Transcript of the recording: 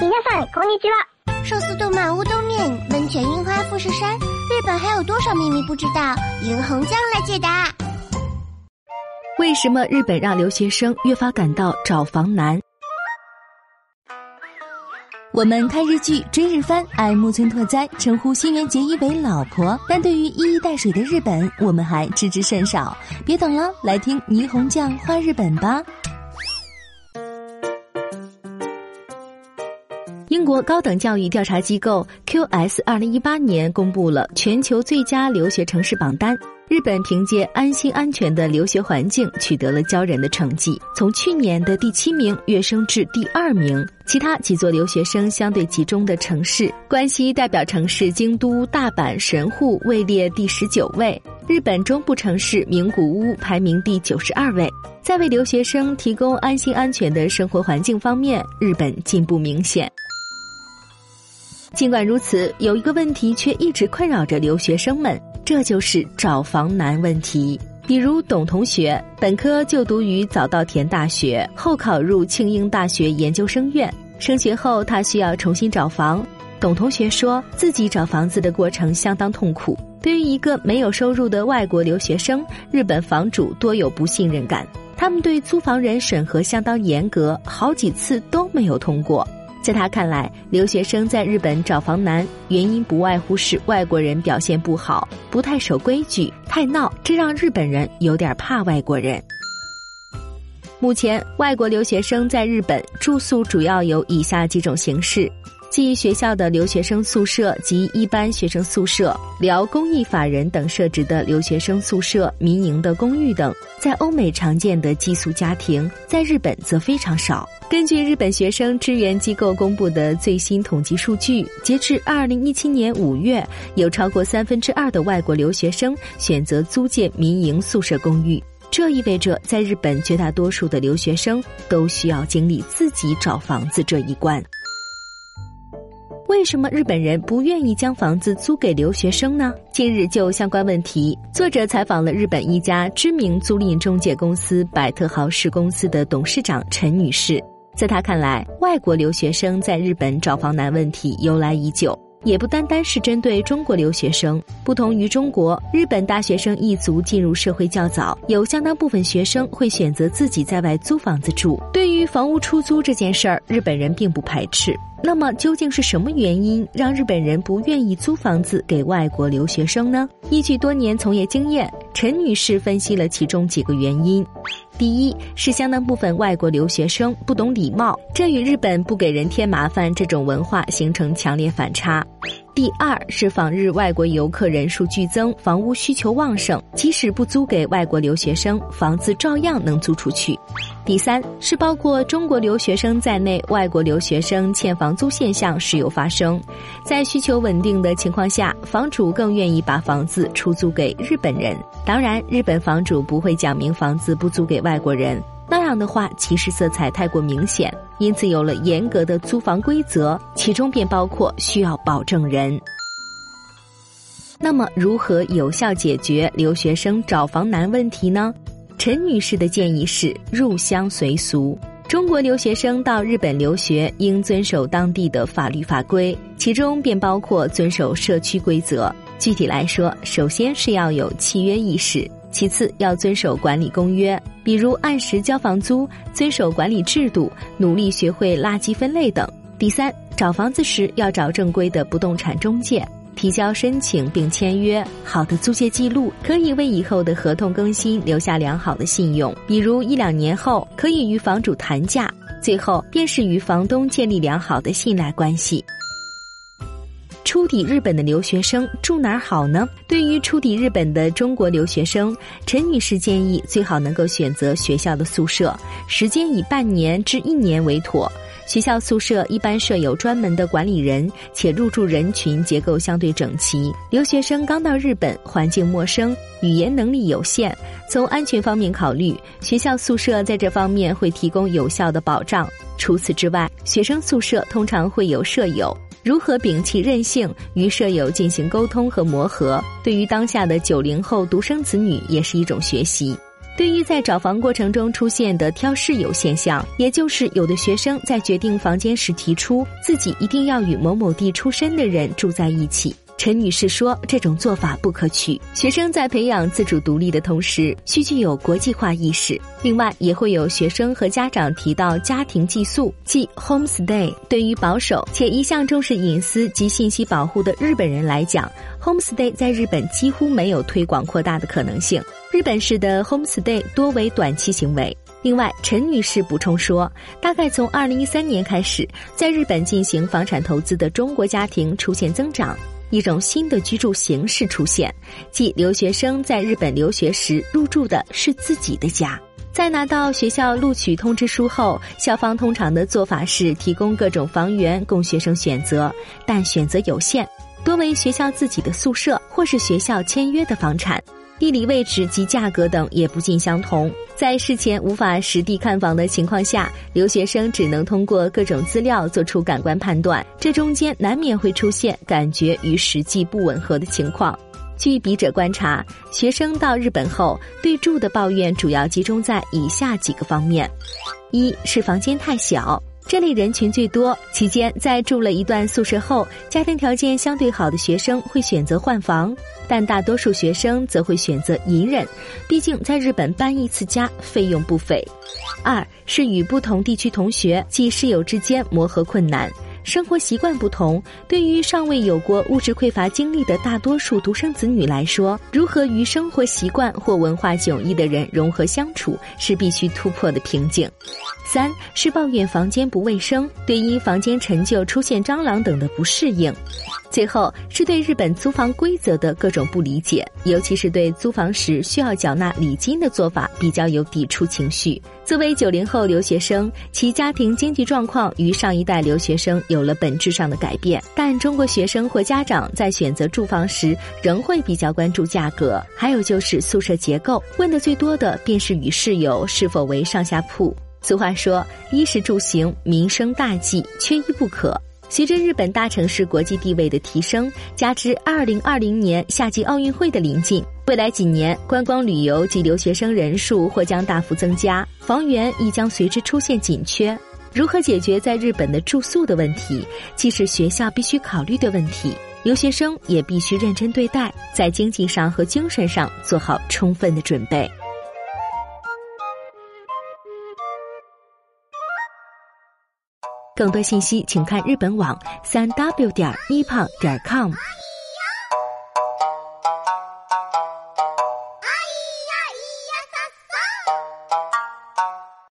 皆さんこんにちは。寿司、动漫、乌冬面、温泉、樱花、富士山，日本还有多少秘密不知道？银红酱来解答。为什么日本让留学生越发感到找房难？我们看日剧、追日番，爱木村拓哉，称呼新垣结衣为老婆。但对于一衣带水的日本，我们还知之甚少。别等了，来听霓虹酱画日本吧。 英国高等教育调查机构 QS 二零一八年公布了全球最佳留学城市榜单。日本凭借安心安全的留学环境取得了骄人的成绩，从去年的第七名跃升至第二名。其他几座留学生相对集中的城市，关西代表城市京都、大阪、神户位列第十九位。日本中部城市名古屋排名第九十二位。在为留学生提供安心安全的生活环境方面，日本进步明显。尽管如此，有一个问题却一直困扰着留学生们，这就是找房难问题。比如董同学，本科就读于早稻田大学，后考入庆应大学研究生院。升学后，他需要重新找房。董同学说自己找房子的过程相当痛苦。对于一个没有收入的外国留学生，日本房主多有不信任感，他们对租房人审核相当严格，好几次都没有通过。在他看来，留学生在日本找房难，原因不外乎是外国人表现不好，不太守规矩，太闹，这让日本人有点怕外国人。目前，外国留学生在日本住宿主要有以下几种形式。即学校的留学生宿舍及一般学生宿舍、辽公益法人等设置的留学生宿舍、民营的公寓等，在欧美常见的寄宿家庭，在日本则非常少。根据日本学生支援机构公布的最新统计数据，截至二零一七年五月，有超过三分之二的外国留学生选择租借民营宿舍公寓。这意味着，在日本绝大多数的留学生都需要经历自己找房子这一关。为什么日本人不愿意将房子租给留学生呢？近日就相关问题，作者采访了日本一家知名租赁中介公司百特豪士公司的董事长陈女士。在她看来，外国留学生在日本找房难问题由来已久，也不单单是针对中国留学生。不同于中国，日本大学生一族进入社会较早，有相当部分学生会选择自己在外租房子住。对于房屋出租这件事儿，日本人并不排斥。那么究竟是什么原因让日本人不愿意租房子给外国留学生呢？依据多年从业经验，陈女士分析了其中几个原因。第一是相当部分外国留学生不懂礼貌，这与日本不给人添麻烦这种文化形成强烈反差。第二是访日外国游客人数剧增，房屋需求旺盛，即使不租给外国留学生，房子照样能租出去。第三是包括中国留学生在内，外国留学生欠房租现象时有发生，在需求稳定的情况下，房主更愿意把房子出租给日本人。当然，日本房主不会讲明房子不租给外国人，那样的话歧视色彩太过明显。因此，有了严格的租房规则，其中便包括需要保证人。那么，如何有效解决留学生找房难问题呢？陈女士的建议是入乡随俗。中国留学生到日本留学，应遵守当地的法律法规，其中便包括遵守社区规则。具体来说，首先是要有契约意识。其次，要遵守管理公约，比如按时交房租、遵守管理制度、努力学会垃圾分类等。第三，找房子时要找正规的不动产中介，提交申请并签约。好的租借记录可以为以后的合同更新留下良好的信用，比如一两年后可以与房主谈价。最后，便是与房东建立良好的信赖关系。抵日本的留学生住哪儿好呢？对于初抵日本的中国留学生，陈女士建议最好能够选择学校的宿舍，时间以半年至一年为妥。学校宿舍一般设有专门的管理人，且入住人群结构相对整齐。留学生刚到日本，环境陌生，语言能力有限，从安全方面考虑，学校宿舍在这方面会提供有效的保障。除此之外，学生宿舍通常会有舍友。如何摒弃任性，与舍友进行沟通和磨合，对于当下的九零后独生子女也是一种学习。对于在找房过程中出现的挑室友现象，也就是有的学生在决定房间时提出自己一定要与某某地出身的人住在一起。陈女士说：“这种做法不可取。学生在培养自主独立的同时，需具有国际化意识。另外，也会有学生和家长提到家庭寄宿，即 homestay。对于保守且一向重视隐私及信息保护的日本人来讲，homestay 在日本几乎没有推广扩大的可能性。日本式的 homestay 多为短期行为。另外，陈女士补充说，大概从二零一三年开始，在日本进行房产投资的中国家庭出现增长。”一种新的居住形式出现，即留学生在日本留学时入住的是自己的家。在拿到学校录取通知书后，校方通常的做法是提供各种房源供学生选择，但选择有限，多为学校自己的宿舍或是学校签约的房产。地理位置及价格等也不尽相同，在事前无法实地看房的情况下，留学生只能通过各种资料做出感官判断，这中间难免会出现感觉与实际不吻合的情况。据笔者观察，学生到日本后对住的抱怨主要集中在以下几个方面：一是房间太小。这类人群最多。期间，在住了一段宿舍后，家庭条件相对好的学生会选择换房，但大多数学生则会选择隐忍，毕竟在日本搬一次家费用不菲。二是与不同地区同学及室友之间磨合困难。生活习惯不同，对于尚未有过物质匮乏经历的大多数独生子女来说，如何与生活习惯或文化迥异的人融合相处，是必须突破的瓶颈。三是抱怨房间不卫生，对因房间陈旧出现蟑螂等的不适应。最后是对日本租房规则的各种不理解，尤其是对租房时需要缴纳礼金的做法比较有抵触情绪。作为九零后留学生，其家庭经济状况与上一代留学生有了本质上的改变，但中国学生或家长在选择住房时仍会比较关注价格，还有就是宿舍结构，问的最多的便是与室友是否为上下铺。俗话说，衣食住行，民生大计，缺一不可。随着日本大城市国际地位的提升，加之二零二零年夏季奥运会的临近，未来几年观光旅游及留学生人数或将大幅增加，房源亦将随之出现紧缺。如何解决在日本的住宿的问题，既是学校必须考虑的问题，留学生也必须认真对待，在经济上和精神上做好充分的准备。更多信息，请看日本网三 w 点 nippon 点 com。